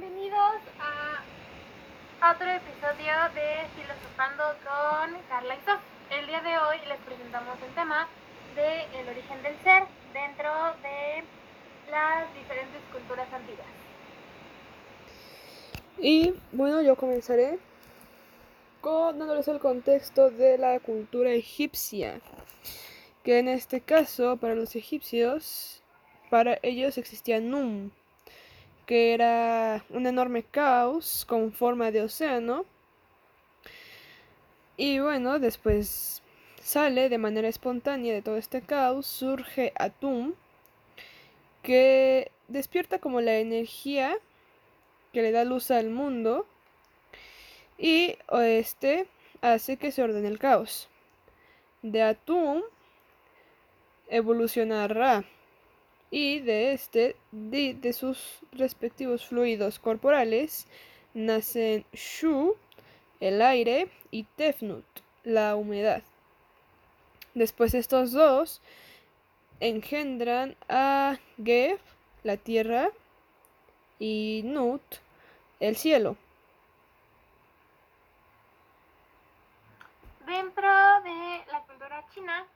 bienvenidos a otro episodio de Filosofando con Carla y Sof. El día de hoy les presentamos el tema de el origen del ser dentro de las diferentes culturas antiguas. Y bueno, yo comenzaré con dándoles el contexto de la cultura egipcia, que en este caso para los egipcios, para ellos existía Num, que era un enorme caos con forma de océano. Y bueno, después sale de manera espontánea de todo este caos, surge Atum, que despierta como la energía que le da luz al mundo y este hace que se ordene el caos. De Atum evoluciona Ra y de este, de, sus respectivos fluidos corporales, nacen Shu, el aire, y Tefnut, la humedad. Después estos dos engendran a Geb, la tierra, y Nut, el cielo. Dentro de la cultura china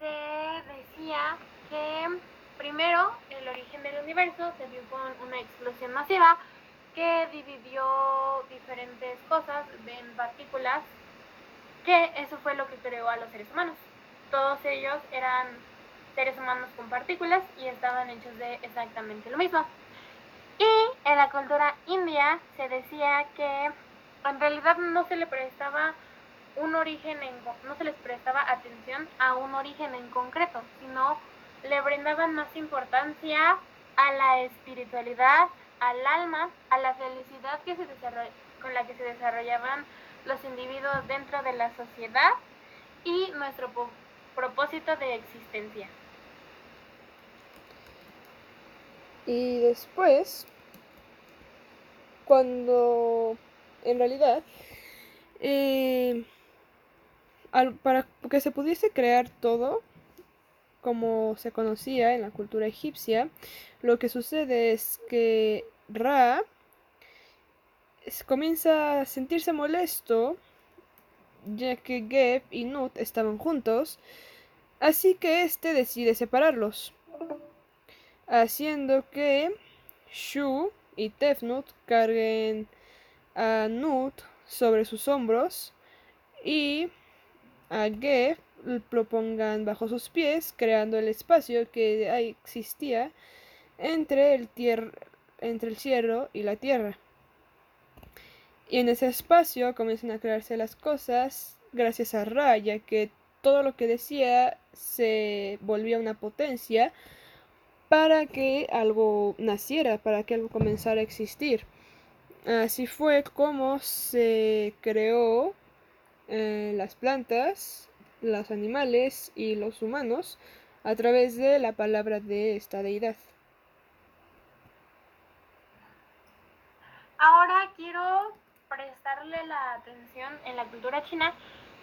se decía que Primero, el origen del universo se vio con una explosión masiva que dividió diferentes cosas en partículas, que eso fue lo que creó a los seres humanos. Todos ellos eran seres humanos con partículas y estaban hechos de exactamente lo mismo. Y en la cultura india se decía que en realidad no se le prestaba un origen en, no se les prestaba atención a un origen en concreto, sino le brindaban más importancia a la espiritualidad, al alma, a la felicidad que se con la que se desarrollaban los individuos dentro de la sociedad y nuestro propósito de existencia. Y después, cuando en realidad, eh, para que se pudiese crear todo, como se conocía en la cultura egipcia, lo que sucede es que Ra comienza a sentirse molesto ya que Geb y Nut estaban juntos, así que este decide separarlos, haciendo que Shu y Tefnut carguen a Nut sobre sus hombros y a Geb lo pongan bajo sus pies, creando el espacio que existía entre el, entre el cielo y la tierra. Y en ese espacio comienzan a crearse las cosas gracias a Ra, ya que todo lo que decía se volvía una potencia para que algo naciera, para que algo comenzara a existir. Así fue como se creó eh, las plantas, los animales y los humanos a través de la palabra de esta deidad. Ahora quiero prestarle la atención en la cultura china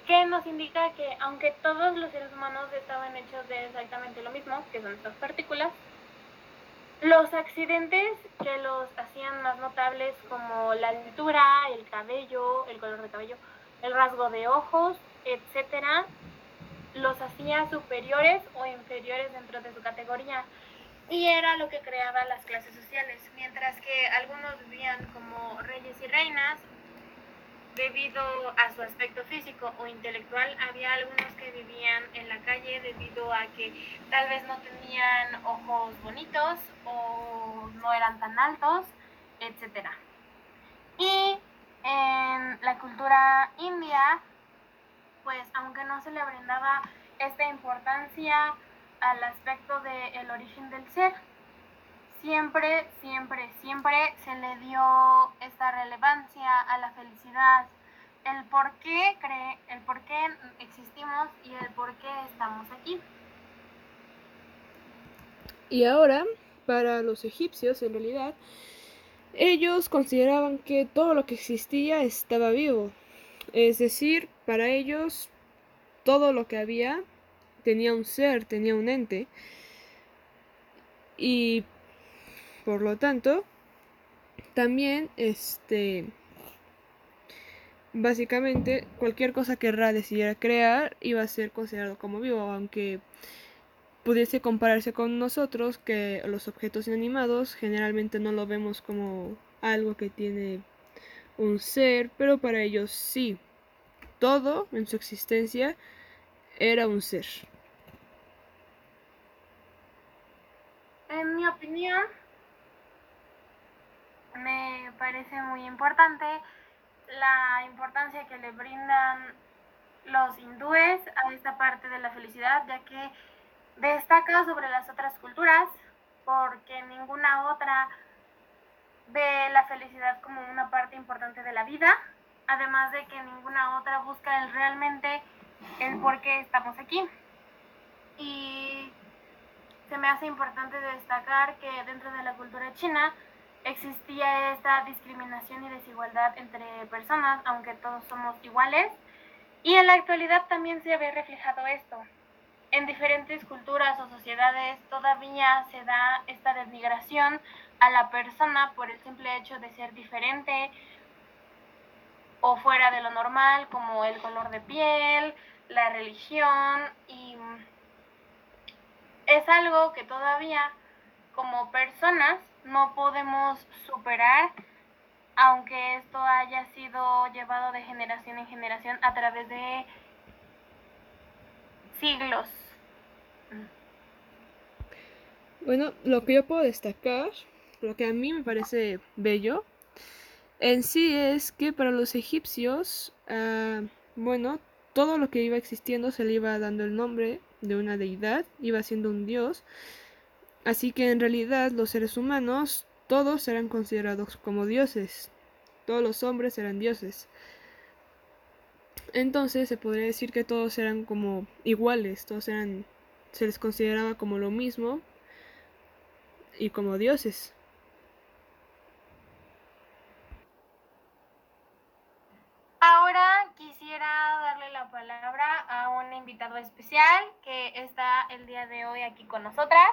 que nos indica que aunque todos los seres humanos estaban hechos de exactamente lo mismo, que son estas partículas, los accidentes que los hacían más notables como la altura, el cabello, el color de cabello, el rasgo de ojos, etcétera, los hacía superiores o inferiores dentro de su categoría y era lo que creaba las clases sociales, mientras que algunos vivían como reyes y reinas debido a su aspecto físico o intelectual, había algunos que vivían en la calle debido a que tal vez no tenían ojos bonitos o no eran tan altos, etc. Y en la cultura india pues aunque no se le brindaba esta importancia al aspecto del origen del ser, siempre, siempre, siempre se le dio esta relevancia a la felicidad, el por qué, cree, el por qué existimos y el por qué estamos aquí. Y ahora, para los egipcios, en realidad, ellos consideraban que todo lo que existía estaba vivo, es decir, para ellos todo lo que había tenía un ser, tenía un ente. Y por lo tanto, también, este, básicamente cualquier cosa que Ra decidiera crear iba a ser considerado como vivo, aunque pudiese compararse con nosotros, que los objetos inanimados generalmente no lo vemos como algo que tiene un ser, pero para ellos sí. Todo en su existencia era un ser. En mi opinión, me parece muy importante la importancia que le brindan los hindúes a esta parte de la felicidad, ya que destaca sobre las otras culturas, porque ninguna otra ve la felicidad como una parte importante de la vida, además de que ninguna otra busca el realmente el por qué estamos aquí. Y se me hace importante destacar que dentro de la cultura china existía esta discriminación y desigualdad entre personas, aunque todos somos iguales. Y en la actualidad también se ve reflejado esto. En diferentes culturas o sociedades todavía se da esta denigración a la persona por el simple hecho de ser diferente o fuera de lo normal, como el color de piel, la religión, y es algo que todavía como personas no podemos superar, aunque esto haya sido llevado de generación en generación a través de siglos. Bueno, lo que yo puedo destacar, lo que a mí me parece bello, en sí es que para los egipcios, uh, bueno, todo lo que iba existiendo se le iba dando el nombre de una deidad, iba siendo un dios, Así que en realidad los seres humanos todos eran considerados como dioses. Todos los hombres eran dioses. Entonces se podría decir que todos eran como iguales, todos eran se les consideraba como lo mismo y como dioses. Ahora quisiera darle la palabra a un invitado especial que está el día de hoy aquí con nosotras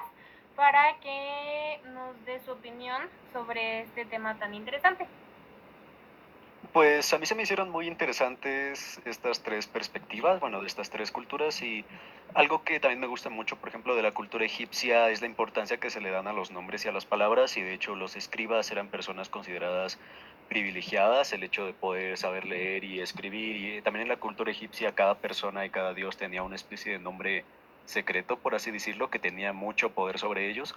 para que nos dé su opinión sobre este tema tan interesante. Pues a mí se me hicieron muy interesantes estas tres perspectivas, bueno, de estas tres culturas y algo que también me gusta mucho, por ejemplo, de la cultura egipcia es la importancia que se le dan a los nombres y a las palabras y de hecho los escribas eran personas consideradas privilegiadas, el hecho de poder saber leer y escribir y también en la cultura egipcia cada persona y cada dios tenía una especie de nombre secreto, por así decirlo, que tenía mucho poder sobre ellos.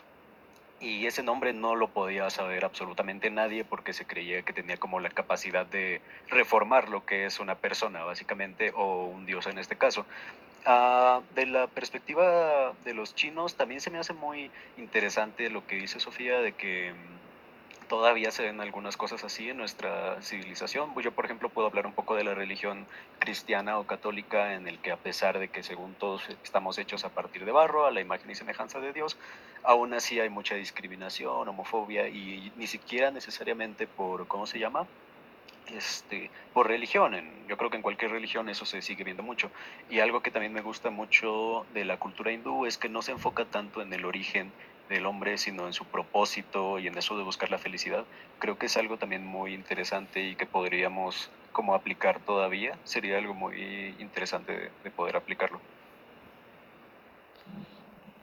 Y ese nombre no lo podía saber absolutamente nadie porque se creía que tenía como la capacidad de reformar lo que es una persona, básicamente, o un dios en este caso. Ah, de la perspectiva de los chinos, también se me hace muy interesante lo que dice Sofía de que todavía se ven algunas cosas así en nuestra civilización. Yo, por ejemplo, puedo hablar un poco de la religión cristiana o católica, en el que a pesar de que según todos estamos hechos a partir de barro, a la imagen y semejanza de Dios, aún así hay mucha discriminación, homofobia y ni siquiera necesariamente por, ¿cómo se llama? Este, por religión. yo creo que en cualquier religión eso se sigue viendo mucho. Y algo que también me gusta mucho de la cultura hindú es que no se enfoca tanto en el origen del hombre, sino en su propósito y en eso de buscar la felicidad. Creo que es algo también muy interesante y que podríamos como aplicar todavía. Sería algo muy interesante de, poder aplicarlo.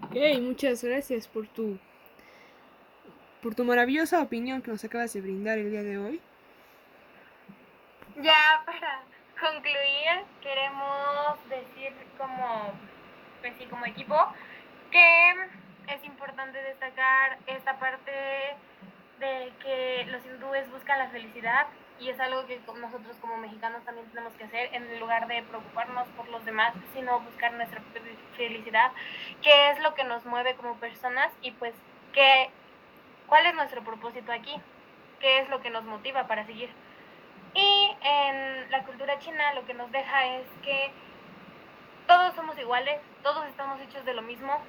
Ok, muchas gracias por tu por tu maravillosa opinión que nos acabas de brindar el día de hoy. Ya para concluir, queremos decir como, pues como equipo que es importante destacar esta parte de que los hindúes buscan la felicidad y es algo que nosotros como mexicanos también tenemos que hacer en lugar de preocuparnos por los demás, sino buscar nuestra felicidad, qué es lo que nos mueve como personas y pues qué, cuál es nuestro propósito aquí, qué es lo que nos motiva para seguir. Y en la cultura china lo que nos deja es que todos somos iguales, todos estamos hechos de lo mismo,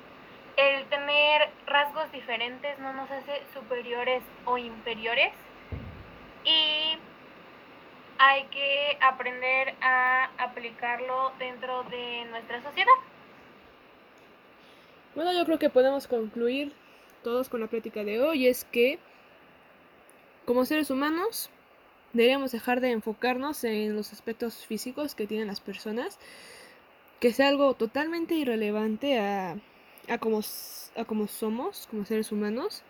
el tener rasgos diferentes no nos hace superiores o inferiores y hay que aprender a aplicarlo dentro de nuestra sociedad. Bueno, yo creo que podemos concluir todos con la plática de hoy, es que como seres humanos, deberíamos dejar de enfocarnos en los aspectos físicos que tienen las personas, que sea algo totalmente irrelevante a, a, como, a como somos como seres humanos,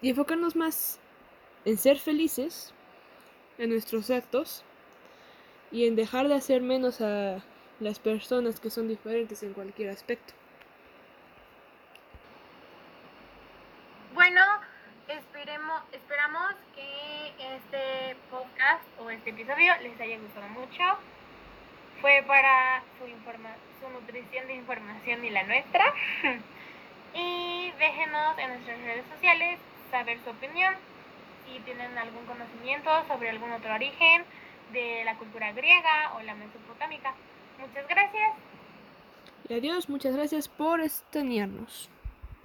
y enfocarnos más en ser felices, en nuestros actos, y en dejar de hacer menos a las personas que son diferentes en cualquier aspecto. Bueno, esperemos, esperamos que este podcast o este episodio les haya gustado mucho. Fue para su, nutrición de información y la nuestra. y déjenos en nuestras redes sociales saber su opinión, si tienen algún conocimiento sobre algún otro origen de la cultura griega o la mesopotámica. Muchas gracias. Y adiós, muchas gracias por extrañarnos.